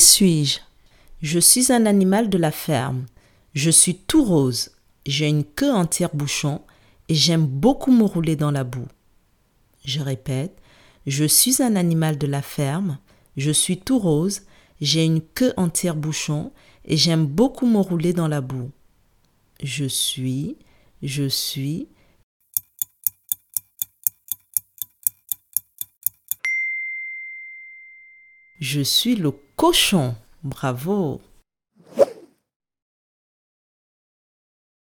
suis-je? Je suis un animal de la ferme. Je suis tout rose. J'ai une queue en tire-bouchon et j'aime beaucoup me rouler dans la boue. Je répète, je suis un animal de la ferme. Je suis tout rose. J'ai une queue en tire-bouchon et j'aime beaucoup me rouler dans la boue. Je suis, je suis. Je suis le cochon. Bravo.